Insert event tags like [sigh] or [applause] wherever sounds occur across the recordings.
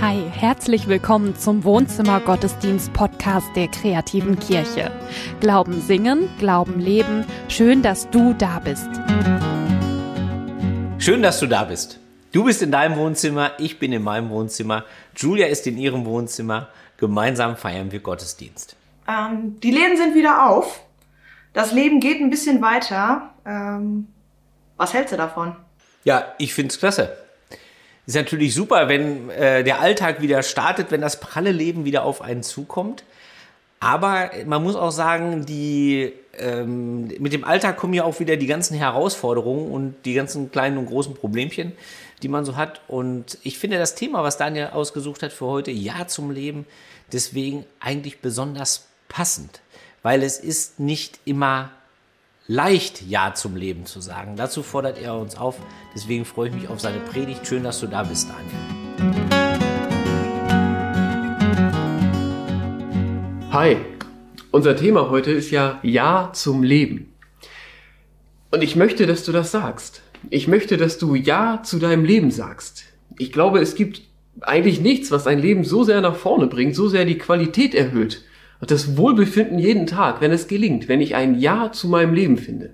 Hi, herzlich willkommen zum Wohnzimmer Gottesdienst Podcast der kreativen Kirche. Glauben singen, Glauben leben. Schön, dass du da bist. Schön, dass du da bist. Du bist in deinem Wohnzimmer, ich bin in meinem Wohnzimmer, Julia ist in ihrem Wohnzimmer. Gemeinsam feiern wir Gottesdienst. Ähm, die Läden sind wieder auf. Das Leben geht ein bisschen weiter. Ähm, was hältst du davon? Ja, ich find's klasse. Ist natürlich super, wenn äh, der Alltag wieder startet, wenn das pralle Leben wieder auf einen zukommt. Aber man muss auch sagen, die, ähm, mit dem Alltag kommen ja auch wieder die ganzen Herausforderungen und die ganzen kleinen und großen Problemchen, die man so hat. Und ich finde das Thema, was Daniel ausgesucht hat für heute, Ja zum Leben, deswegen eigentlich besonders passend, weil es ist nicht immer leicht Ja zum Leben zu sagen. Dazu fordert er uns auf. Deswegen freue ich mich auf seine Predigt. Schön, dass du da bist, Daniel. Hi, unser Thema heute ist ja Ja zum Leben. Und ich möchte, dass du das sagst. Ich möchte, dass du Ja zu deinem Leben sagst. Ich glaube, es gibt eigentlich nichts, was ein Leben so sehr nach vorne bringt, so sehr die Qualität erhöht, und das Wohlbefinden jeden Tag, wenn es gelingt, wenn ich ein Ja zu meinem Leben finde.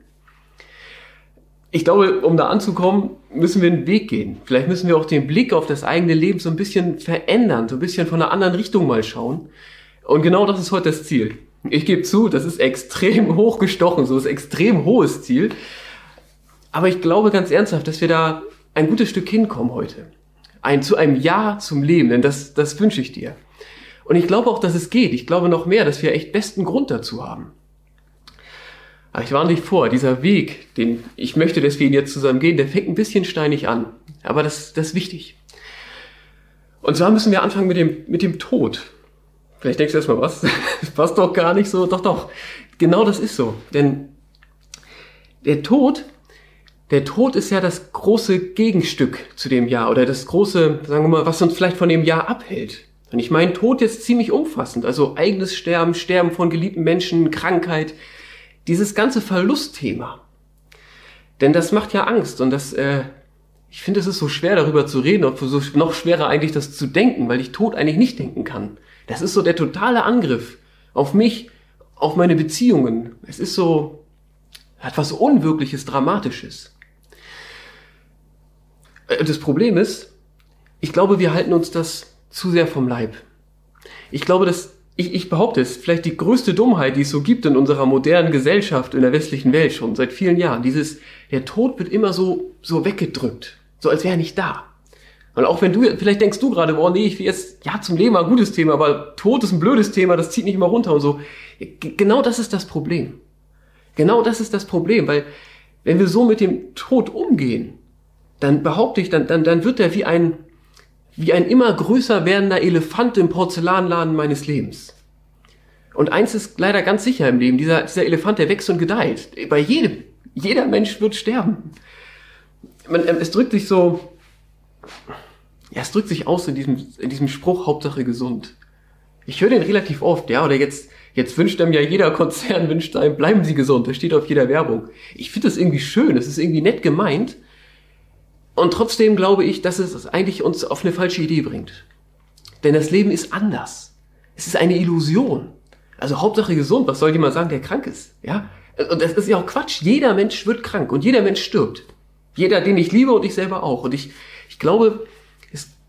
Ich glaube, um da anzukommen, müssen wir einen Weg gehen. Vielleicht müssen wir auch den Blick auf das eigene Leben so ein bisschen verändern, so ein bisschen von einer anderen Richtung mal schauen. Und genau das ist heute das Ziel. Ich gebe zu, das ist extrem [laughs] hochgestochen, so ist extrem hohes Ziel. Aber ich glaube ganz ernsthaft, dass wir da ein gutes Stück hinkommen heute. Ein, zu einem Ja zum Leben, denn das, das wünsche ich dir. Und ich glaube auch, dass es geht. Ich glaube noch mehr, dass wir echt besten Grund dazu haben. Aber ich warne dich vor, dieser Weg, den ich möchte, dass wir ihn jetzt zusammen gehen, der fängt ein bisschen steinig an. Aber das, das ist wichtig. Und zwar müssen wir anfangen mit dem, mit dem Tod. Vielleicht denkst du erstmal, was? [laughs] Das passt doch gar nicht so. Doch, doch. Genau das ist so. Denn der Tod, der Tod ist ja das große Gegenstück zu dem Jahr oder das große, sagen wir mal, was uns vielleicht von dem Jahr abhält. Und ich meine Tod jetzt ziemlich umfassend, also eigenes Sterben, Sterben von geliebten Menschen, Krankheit, dieses ganze Verlustthema. Denn das macht ja Angst und das, äh, ich finde, es ist so schwer darüber zu reden, und so noch schwerer eigentlich das zu denken, weil ich Tod eigentlich nicht denken kann. Das ist so der totale Angriff auf mich, auf meine Beziehungen. Es ist so etwas Unwirkliches, Dramatisches. Äh, das Problem ist, ich glaube, wir halten uns das zu sehr vom Leib. Ich glaube, dass ich, ich behaupte es, vielleicht die größte Dummheit, die es so gibt in unserer modernen Gesellschaft, in der westlichen Welt schon seit vielen Jahren. Dieses, der Tod wird immer so, so weggedrückt. So als wäre er nicht da. Und auch wenn du, vielleicht denkst du gerade, oh nee, ich will jetzt, ja, zum Leben ein gutes Thema, aber Tod ist ein blödes Thema, das zieht nicht immer runter und so. Genau das ist das Problem. Genau das ist das Problem, weil wenn wir so mit dem Tod umgehen, dann behaupte ich, dann, dann, dann wird er wie ein, wie ein immer größer werdender Elefant im Porzellanladen meines Lebens. Und eins ist leider ganz sicher im Leben, dieser, dieser Elefant, der wächst und gedeiht. Bei jedem. Jeder Mensch wird sterben. Man, ähm, es drückt sich so, ja, es drückt sich aus in diesem, in diesem Spruch, Hauptsache gesund. Ich höre den relativ oft, ja, oder jetzt, jetzt wünscht einem ja jeder Konzern, wünscht einem, bleiben Sie gesund, das steht auf jeder Werbung. Ich finde das irgendwie schön, das ist irgendwie nett gemeint, und trotzdem glaube ich, dass es eigentlich uns auf eine falsche Idee bringt. Denn das Leben ist anders. Es ist eine Illusion. Also Hauptsache gesund, was soll jemand sagen, der krank ist? Ja? Und das ist ja auch Quatsch. Jeder Mensch wird krank und jeder Mensch stirbt. Jeder, den ich liebe und ich selber auch. Und ich, ich glaube,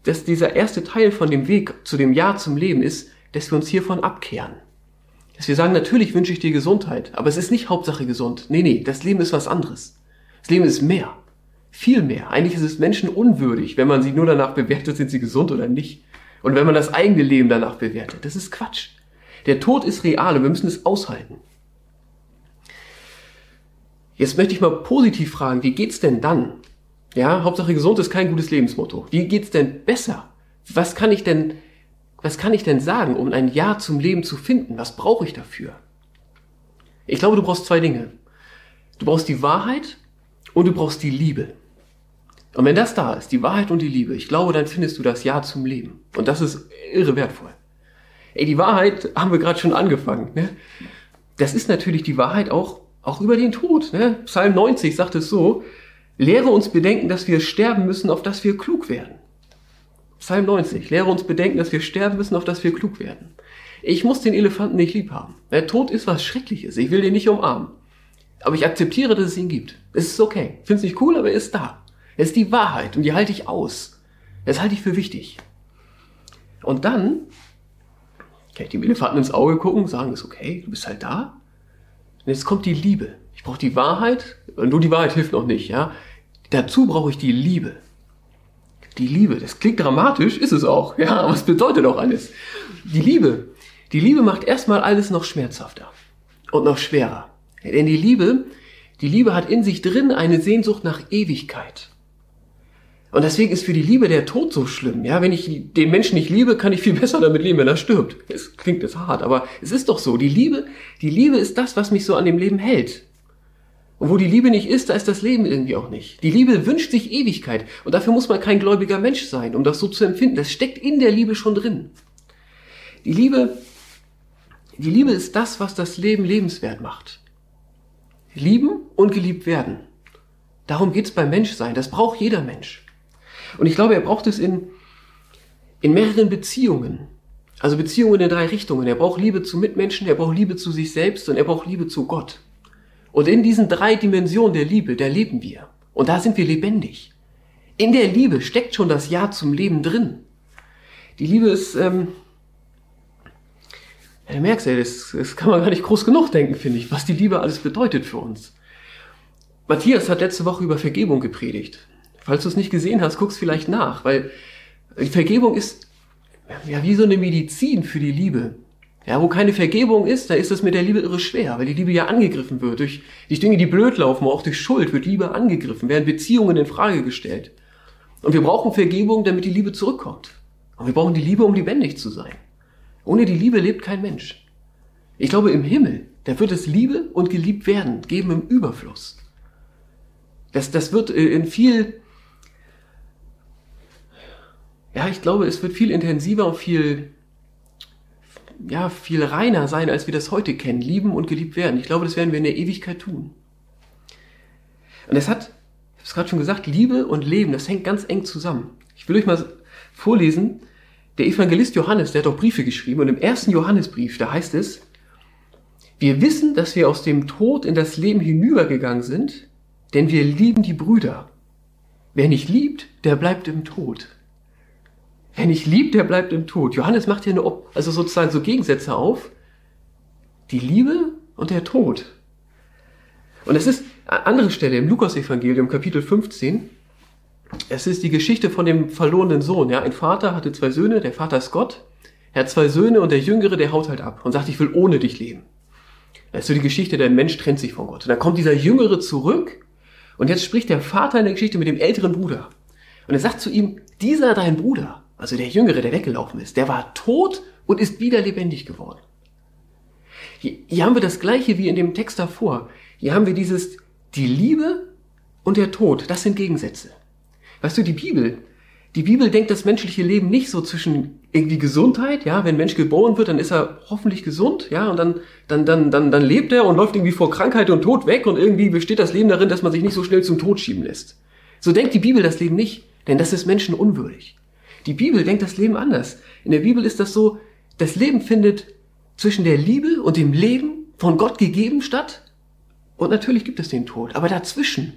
dass dieser erste Teil von dem Weg zu dem Ja zum Leben ist, dass wir uns hiervon abkehren. Dass wir sagen, natürlich wünsche ich dir Gesundheit, aber es ist nicht Hauptsache gesund. Nee, nee, das Leben ist was anderes. Das Leben ist mehr. Viel mehr. Eigentlich ist es Menschen unwürdig, wenn man sie nur danach bewertet, sind sie gesund oder nicht. Und wenn man das eigene Leben danach bewertet. Das ist Quatsch. Der Tod ist real und wir müssen es aushalten. Jetzt möchte ich mal positiv fragen, wie geht's denn dann? Ja, Hauptsache gesund ist kein gutes Lebensmotto. Wie geht's denn besser? Was kann ich denn, was kann ich denn sagen, um ein Ja zum Leben zu finden? Was brauche ich dafür? Ich glaube, du brauchst zwei Dinge. Du brauchst die Wahrheit und du brauchst die Liebe. Und wenn das da ist, die Wahrheit und die Liebe, ich glaube, dann findest du das Ja zum Leben. Und das ist irre wertvoll. Ey, die Wahrheit haben wir gerade schon angefangen. Ne? Das ist natürlich die Wahrheit auch, auch über den Tod. Ne? Psalm 90 sagt es so, lehre uns bedenken, dass wir sterben müssen, auf dass wir klug werden. Psalm 90. Lehre uns bedenken, dass wir sterben müssen, auf dass wir klug werden. Ich muss den Elefanten nicht lieb haben. Der Tod ist was Schreckliches. Ich will den nicht umarmen. Aber ich akzeptiere, dass es ihn gibt. Es ist okay. Es nicht cool, aber er ist da. Es ist die Wahrheit und die halte ich aus. Das halte ich für wichtig. Und dann kann ich dem Elefanten ins Auge gucken, sagen, ist okay, du bist halt da. Und jetzt kommt die Liebe. Ich brauche die Wahrheit, nur die Wahrheit hilft noch nicht, ja. Dazu brauche ich die Liebe. Die Liebe, das klingt dramatisch, ist es auch, ja, aber es bedeutet auch alles. Die Liebe, die Liebe macht erstmal alles noch schmerzhafter und noch schwerer. Denn die Liebe, die Liebe hat in sich drin eine Sehnsucht nach Ewigkeit. Und deswegen ist für die Liebe der Tod so schlimm. Ja, wenn ich den Menschen nicht liebe, kann ich viel [laughs] besser damit leben, wenn er stirbt. Es klingt jetzt hart, aber es ist doch so. Die Liebe, die Liebe ist das, was mich so an dem Leben hält. Und wo die Liebe nicht ist, da ist das Leben irgendwie auch nicht. Die Liebe wünscht sich Ewigkeit. Und dafür muss man kein gläubiger Mensch sein, um das so zu empfinden. Das steckt in der Liebe schon drin. Die Liebe, die Liebe ist das, was das Leben lebenswert macht. Lieben und geliebt werden. Darum geht's beim Menschsein. Das braucht jeder Mensch. Und ich glaube, er braucht es in, in mehreren Beziehungen. Also Beziehungen in drei Richtungen. Er braucht Liebe zu Mitmenschen, er braucht Liebe zu sich selbst und er braucht Liebe zu Gott. Und in diesen drei Dimensionen der Liebe, da leben wir. Und da sind wir lebendig. In der Liebe steckt schon das Ja zum Leben drin. Die Liebe ist, ähm, ja, du merkst ja, das, das kann man gar nicht groß genug denken, finde ich, was die Liebe alles bedeutet für uns. Matthias hat letzte Woche über Vergebung gepredigt. Falls du es nicht gesehen hast, guck's vielleicht nach, weil Vergebung ist ja wie so eine Medizin für die Liebe. Ja, wo keine Vergebung ist, da ist es mit der Liebe irre schwer, weil die Liebe ja angegriffen wird. Durch, durch Dinge, die blöd laufen, auch durch Schuld wird Liebe angegriffen, werden Beziehungen in Frage gestellt. Und wir brauchen Vergebung, damit die Liebe zurückkommt. Und wir brauchen die Liebe, um lebendig zu sein. Ohne die Liebe lebt kein Mensch. Ich glaube, im Himmel, da wird es Liebe und geliebt werden, geben im Überfluss. Das, das wird äh, in viel, ja, ich glaube, es wird viel intensiver und viel ja, viel reiner sein, als wir das heute kennen. Lieben und geliebt werden. Ich glaube, das werden wir in der Ewigkeit tun. Und es hat, ich habe es gerade schon gesagt, Liebe und Leben, das hängt ganz eng zusammen. Ich will euch mal vorlesen, der Evangelist Johannes, der hat auch Briefe geschrieben und im ersten Johannesbrief, da heißt es, wir wissen, dass wir aus dem Tod in das Leben hinübergegangen sind, denn wir lieben die Brüder. Wer nicht liebt, der bleibt im Tod. Wer nicht liebt, der bleibt im Tod. Johannes macht hier eine, also sozusagen so Gegensätze auf. Die Liebe und der Tod. Und es ist eine andere Stelle im Lukas-Evangelium, Kapitel 15. Es ist die Geschichte von dem verlorenen Sohn. Ja, ein Vater hatte zwei Söhne, der Vater ist Gott. Er hat zwei Söhne und der Jüngere, der haut halt ab und sagt, ich will ohne dich leben. Das ist so die Geschichte, der Mensch trennt sich von Gott. Und dann kommt dieser Jüngere zurück und jetzt spricht der Vater in der Geschichte mit dem älteren Bruder. Und er sagt zu ihm, dieser dein Bruder, also der Jüngere, der weggelaufen ist, der war tot und ist wieder lebendig geworden. Hier, haben wir das gleiche wie in dem Text davor. Hier haben wir dieses, die Liebe und der Tod, das sind Gegensätze. Weißt du, die Bibel, die Bibel denkt das menschliche Leben nicht so zwischen irgendwie Gesundheit, ja, wenn ein Mensch geboren wird, dann ist er hoffentlich gesund, ja, und dann, dann, dann, dann, dann lebt er und läuft irgendwie vor Krankheit und Tod weg und irgendwie besteht das Leben darin, dass man sich nicht so schnell zum Tod schieben lässt. So denkt die Bibel das Leben nicht, denn das ist Menschen unwürdig. Die Bibel denkt das Leben anders. In der Bibel ist das so, das Leben findet zwischen der Liebe und dem Leben von Gott gegeben statt. Und natürlich gibt es den Tod. Aber dazwischen,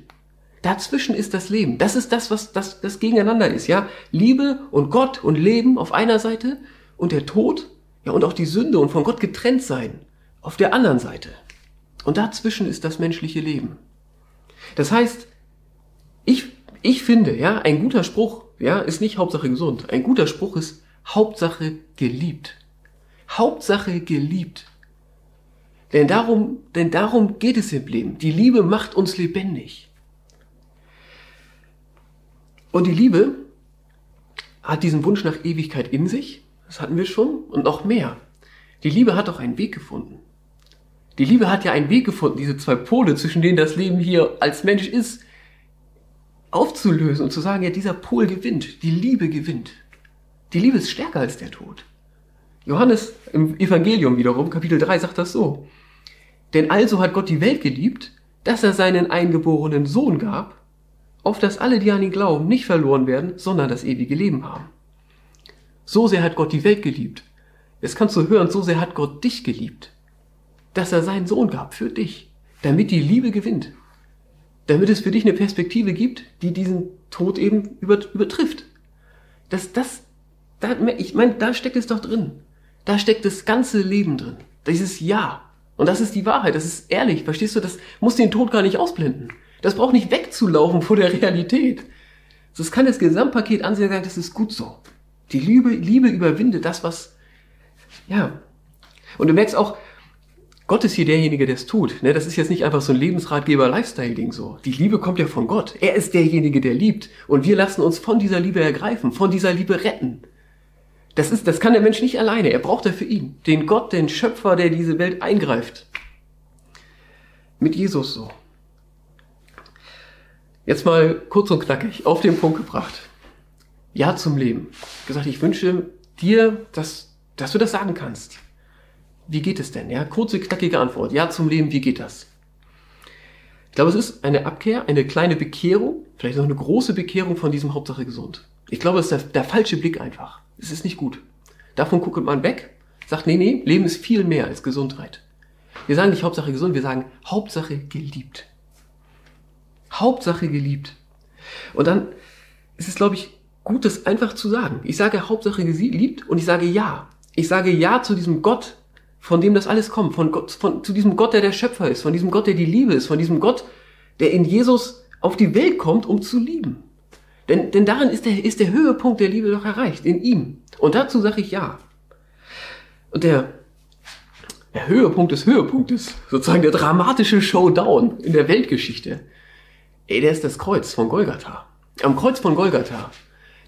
dazwischen ist das Leben. Das ist das, was das, das gegeneinander ist, ja. Liebe und Gott und Leben auf einer Seite und der Tod, ja, und auch die Sünde und von Gott getrennt sein auf der anderen Seite. Und dazwischen ist das menschliche Leben. Das heißt, ich finde, ja, ein guter Spruch ja, ist nicht Hauptsache gesund. Ein guter Spruch ist Hauptsache geliebt. Hauptsache geliebt. Denn darum, denn darum geht es im Leben. Die Liebe macht uns lebendig. Und die Liebe hat diesen Wunsch nach Ewigkeit in sich. Das hatten wir schon. Und noch mehr. Die Liebe hat auch einen Weg gefunden. Die Liebe hat ja einen Weg gefunden, diese zwei Pole, zwischen denen das Leben hier als Mensch ist, aufzulösen und zu sagen, ja, dieser Pol gewinnt, die Liebe gewinnt. Die Liebe ist stärker als der Tod. Johannes im Evangelium wiederum, Kapitel 3, sagt das so. Denn also hat Gott die Welt geliebt, dass er seinen eingeborenen Sohn gab, auf dass alle, die an ihn glauben, nicht verloren werden, sondern das ewige Leben haben. So sehr hat Gott die Welt geliebt. Jetzt kannst du hören, so sehr hat Gott dich geliebt, dass er seinen Sohn gab für dich, damit die Liebe gewinnt, damit es für dich eine Perspektive gibt, die diesen Tod eben übertrifft. Das, das, da, ich meine, da steckt es doch drin. Da steckt das ganze Leben drin. Dieses Ja. Und das ist die Wahrheit. Das ist ehrlich. Verstehst du? Das muss den Tod gar nicht ausblenden. Das braucht nicht wegzulaufen vor der Realität. Das kann das Gesamtpaket ansehen sagen, das ist gut so. Die Liebe, Liebe überwindet das, was, ja. Und du merkst auch, Gott ist hier derjenige, der es tut. Ne? Das ist jetzt nicht einfach so ein Lebensratgeber-Lifestyle-Ding so. Die Liebe kommt ja von Gott. Er ist derjenige, der liebt. Und wir lassen uns von dieser Liebe ergreifen, von dieser Liebe retten. Das, ist, das kann der Mensch nicht alleine. Er braucht dafür ihn. Den Gott, den Schöpfer, der diese Welt eingreift. Mit Jesus so. Jetzt mal kurz und knackig auf den Punkt gebracht. Ja zum Leben. Gesagt, ich wünsche dir, dass, dass du das sagen kannst. Wie geht es denn? Ja, kurze, knackige Antwort. Ja zum Leben, wie geht das? Ich glaube, es ist eine Abkehr, eine kleine Bekehrung, vielleicht noch eine große Bekehrung von diesem Hauptsache gesund. Ich glaube, es ist der, der falsche Blick einfach. Es ist nicht gut. Davon guckt man weg, sagt, nee, nee, Leben ist viel mehr als Gesundheit. Wir sagen nicht Hauptsache gesund, wir sagen Hauptsache geliebt. Hauptsache geliebt. Und dann ist es, glaube ich, gut, das einfach zu sagen. Ich sage Hauptsache geliebt und ich sage ja. Ich sage ja zu diesem Gott, von dem das alles kommt, von Gott, von, zu diesem Gott, der der Schöpfer ist, von diesem Gott, der die Liebe ist, von diesem Gott, der in Jesus auf die Welt kommt, um zu lieben. Denn, denn darin ist der, ist der Höhepunkt der Liebe doch erreicht, in ihm. Und dazu sage ich ja. Und der, der Höhepunkt des Höhepunktes, sozusagen der dramatische Showdown in der Weltgeschichte, ey, der ist das Kreuz von Golgatha. Am Kreuz von Golgatha,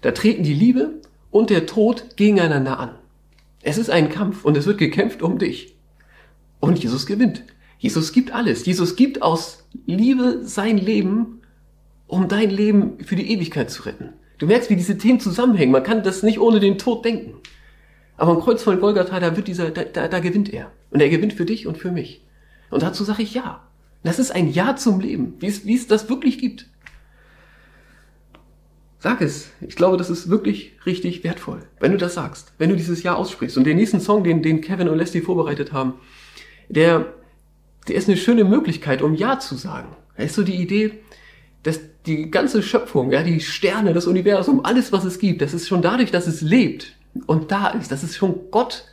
da treten die Liebe und der Tod gegeneinander an. Es ist ein Kampf und es wird gekämpft um dich. Und Jesus gewinnt. Jesus gibt alles. Jesus gibt aus Liebe sein Leben, um dein Leben für die Ewigkeit zu retten. Du merkst, wie diese Themen zusammenhängen. Man kann das nicht ohne den Tod denken. Aber am Kreuz von Golgatha, da wird dieser, da, da, da gewinnt er. Und er gewinnt für dich und für mich. Und dazu sage ich ja. Das ist ein Ja zum Leben, wie es, wie es das wirklich gibt. Sag es. Ich glaube, das ist wirklich richtig wertvoll, wenn du das sagst, wenn du dieses Ja aussprichst. Und den nächsten Song, den, den Kevin und Leslie vorbereitet haben, der, der ist eine schöne Möglichkeit, um Ja zu sagen. Da ist so die Idee, dass die ganze Schöpfung, ja, die Sterne, das Universum, alles, was es gibt, das ist schon dadurch, dass es lebt und da ist, das ist schon Gott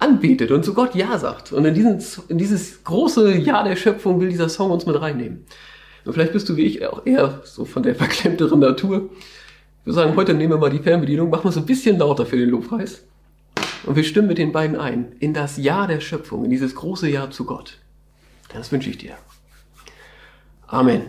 anbetet und zu Gott Ja sagt. Und in, diesen, in dieses große Ja der Schöpfung will dieser Song uns mit reinnehmen. Vielleicht bist du wie ich auch eher so von der verklemmteren Natur. Wir sagen, heute nehmen wir mal die Fernbedienung, machen wir es ein bisschen lauter für den Lobpreis. Und wir stimmen mit den beiden ein in das Ja der Schöpfung, in dieses große Ja zu Gott. Das wünsche ich dir. Amen.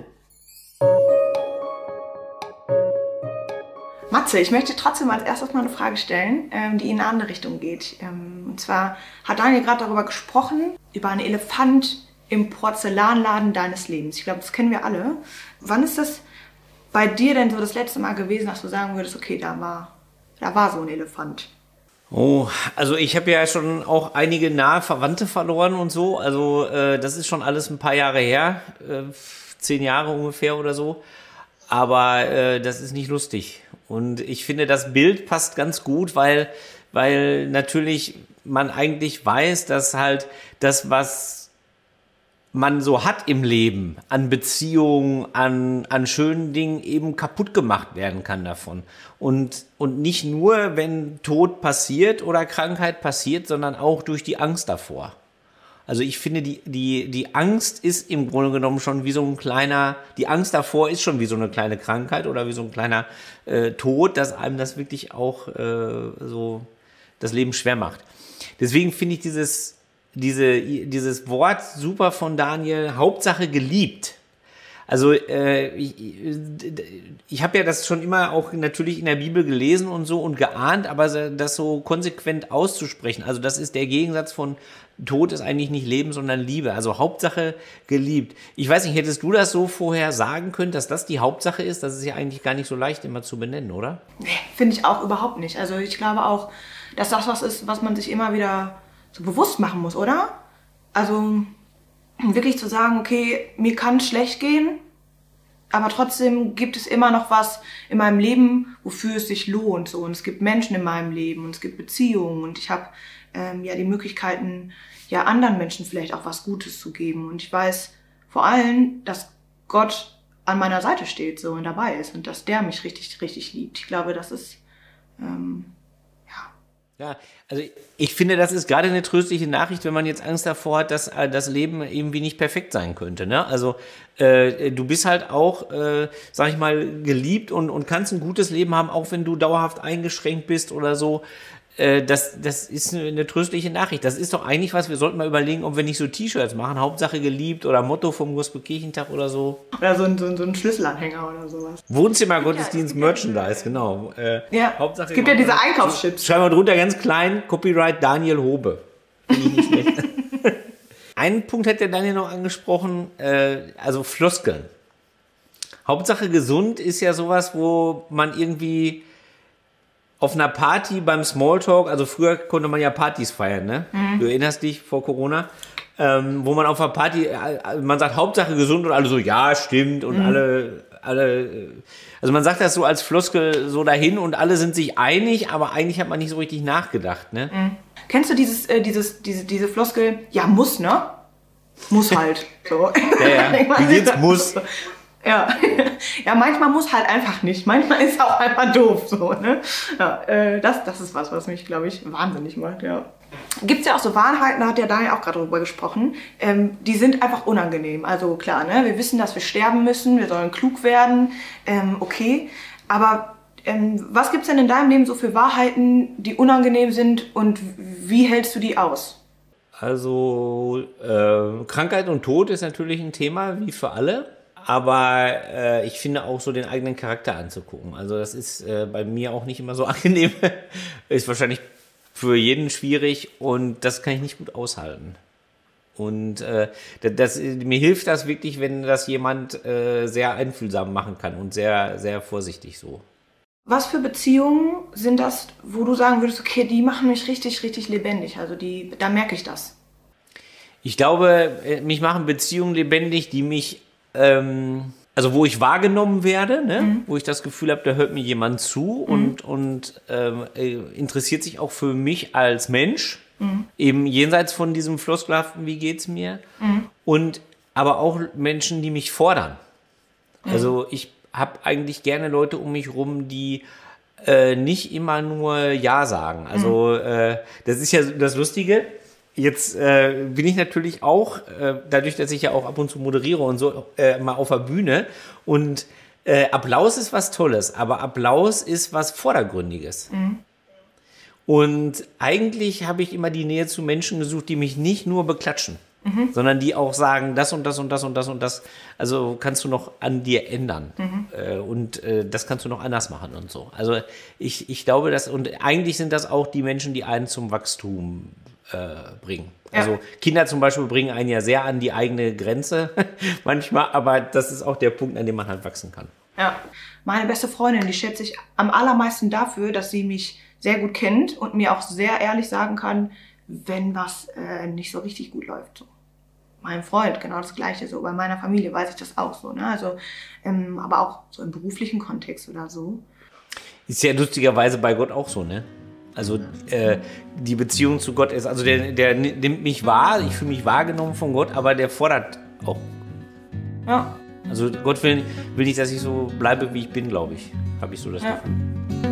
Matze, ich möchte trotzdem als erstes mal eine Frage stellen, ähm, die in eine andere Richtung geht. Ähm, und zwar hat Daniel gerade darüber gesprochen, über einen Elefant im Porzellanladen deines Lebens. Ich glaube, das kennen wir alle. Wann ist das bei dir denn so das letzte Mal gewesen, dass du sagen würdest, okay, da war, da war so ein Elefant? Oh, also ich habe ja schon auch einige nahe Verwandte verloren und so. Also äh, das ist schon alles ein paar Jahre her, äh, zehn Jahre ungefähr oder so. Aber äh, das ist nicht lustig. Und ich finde, das Bild passt ganz gut, weil, weil natürlich man eigentlich weiß, dass halt das, was man so hat im Leben, an Beziehungen, an, an schönen Dingen eben kaputt gemacht werden kann davon. Und, und nicht nur, wenn Tod passiert oder Krankheit passiert, sondern auch durch die Angst davor. Also ich finde, die, die, die Angst ist im Grunde genommen schon wie so ein kleiner, die Angst davor ist schon wie so eine kleine Krankheit oder wie so ein kleiner äh, Tod, dass einem das wirklich auch äh, so das Leben schwer macht. Deswegen finde ich dieses, diese, dieses Wort super von Daniel, Hauptsache geliebt. Also äh, ich, ich habe ja das schon immer auch natürlich in der Bibel gelesen und so und geahnt, aber das so konsequent auszusprechen, also das ist der Gegensatz von Tod ist eigentlich nicht Leben, sondern Liebe. Also Hauptsache geliebt. Ich weiß nicht, hättest du das so vorher sagen können, dass das die Hauptsache ist? Das ist ja eigentlich gar nicht so leicht immer zu benennen, oder? Nee, finde ich auch überhaupt nicht. Also ich glaube auch, dass das was ist, was man sich immer wieder so bewusst machen muss, oder? Also wirklich zu sagen, okay, mir kann schlecht gehen, aber trotzdem gibt es immer noch was in meinem Leben, wofür es sich lohnt. So. Und es gibt Menschen in meinem Leben und es gibt Beziehungen und ich habe ähm, ja die Möglichkeiten, ja anderen Menschen vielleicht auch was Gutes zu geben. Und ich weiß vor allem, dass Gott an meiner Seite steht so und dabei ist und dass der mich richtig, richtig liebt. Ich glaube, das ist ähm, ja, also ich finde, das ist gerade eine tröstliche Nachricht, wenn man jetzt Angst davor hat, dass äh, das Leben irgendwie nicht perfekt sein könnte. Ne? Also äh, du bist halt auch, äh, sag ich mal, geliebt und, und kannst ein gutes Leben haben, auch wenn du dauerhaft eingeschränkt bist oder so. Äh, das, das ist eine tröstliche Nachricht. Das ist doch eigentlich was, wir sollten mal überlegen, ob wir nicht so T-Shirts machen, Hauptsache geliebt oder Motto vom Gospel-Kirchentag oder so. Oder so ein, so, ein, so ein Schlüsselanhänger oder sowas. Wohnzimmer, Gottesdienst, Merchandise, genau. Äh, ja, Hauptsache es gibt ja diese Einkaufschips. Schreiben wir drunter ganz klein, Copyright Daniel Hobe. [laughs] Einen Punkt hat der Daniel noch angesprochen, äh, also Floskeln. Hauptsache gesund ist ja sowas, wo man irgendwie auf einer Party beim Smalltalk, also früher konnte man ja Partys feiern, ne? Mhm. Du erinnerst dich vor Corona, ähm, wo man auf einer Party, äh, man sagt Hauptsache gesund und alle so, ja, stimmt und mhm. alle, alle, äh, also man sagt das so als Floskel so dahin und alle sind sich einig, aber eigentlich hat man nicht so richtig nachgedacht, ne? Mhm. Kennst du dieses, äh, dieses, diese, diese Floskel, ja, muss, ne? Muss halt. So. Ja, ja. [laughs] Wie geht's [laughs] muss? Ja. [laughs] ja, manchmal muss halt einfach nicht. Manchmal ist auch einfach doof. So, ne? ja, äh, das, das ist was, was mich, glaube ich, wahnsinnig macht. Ja. Gibt es ja auch so Wahrheiten, da hat ja Daniel auch gerade drüber gesprochen, ähm, die sind einfach unangenehm. Also klar, ne? wir wissen, dass wir sterben müssen, wir sollen klug werden, ähm, okay. Aber ähm, was gibt es denn in deinem Leben so für Wahrheiten, die unangenehm sind und wie hältst du die aus? Also äh, Krankheit und Tod ist natürlich ein Thema, wie für alle aber äh, ich finde auch so den eigenen Charakter anzugucken. Also das ist äh, bei mir auch nicht immer so [laughs] angenehm. ist wahrscheinlich für jeden schwierig und das kann ich nicht gut aushalten. Und äh, das, mir hilft das wirklich, wenn das jemand äh, sehr einfühlsam machen kann und sehr, sehr vorsichtig so. Was für Beziehungen sind das, wo du sagen würdest, okay, die machen mich richtig, richtig lebendig? Also die, da merke ich das. Ich glaube, äh, mich machen Beziehungen lebendig, die mich ähm, also wo ich wahrgenommen werde, ne? Mhm. wo ich das Gefühl habe, da hört mir jemand zu mhm. und, und ähm, äh, interessiert sich auch für mich als Mensch, mhm. eben jenseits von diesem Floskelhaften, wie geht's mir, mhm. und aber auch Menschen, die mich fordern. Mhm. Also ich habe eigentlich gerne Leute um mich rum, die äh, nicht immer nur Ja sagen. Also mhm. äh, das ist ja das Lustige Jetzt äh, bin ich natürlich auch, äh, dadurch, dass ich ja auch ab und zu moderiere und so, äh, mal auf der Bühne. Und äh, Applaus ist was Tolles, aber Applaus ist was Vordergründiges. Mhm. Und eigentlich habe ich immer die Nähe zu Menschen gesucht, die mich nicht nur beklatschen, mhm. sondern die auch sagen, das und das und das und das und das. Also kannst du noch an dir ändern. Mhm. Äh, und äh, das kannst du noch anders machen und so. Also ich, ich glaube, dass, und eigentlich sind das auch die Menschen, die einen zum Wachstum äh, bringen. Ja. Also Kinder zum Beispiel bringen einen ja sehr an die eigene Grenze [laughs] manchmal, aber das ist auch der Punkt, an dem man halt wachsen kann. Ja, meine beste Freundin, die schätze ich am allermeisten dafür, dass sie mich sehr gut kennt und mir auch sehr ehrlich sagen kann, wenn was äh, nicht so richtig gut läuft. So. Mein Freund, genau das Gleiche. So bei meiner Familie weiß ich das auch so. Ne? Also, ähm, aber auch so im beruflichen Kontext oder so. Ist ja lustigerweise bei Gott auch so, ne? Also äh, die Beziehung zu Gott ist, also der, der nimmt mich wahr, ich fühle mich wahrgenommen von Gott, aber der fordert auch. Ja. Also Gott will, will nicht, dass ich so bleibe, wie ich bin, glaube ich. Habe ich so das ja. Gefühl.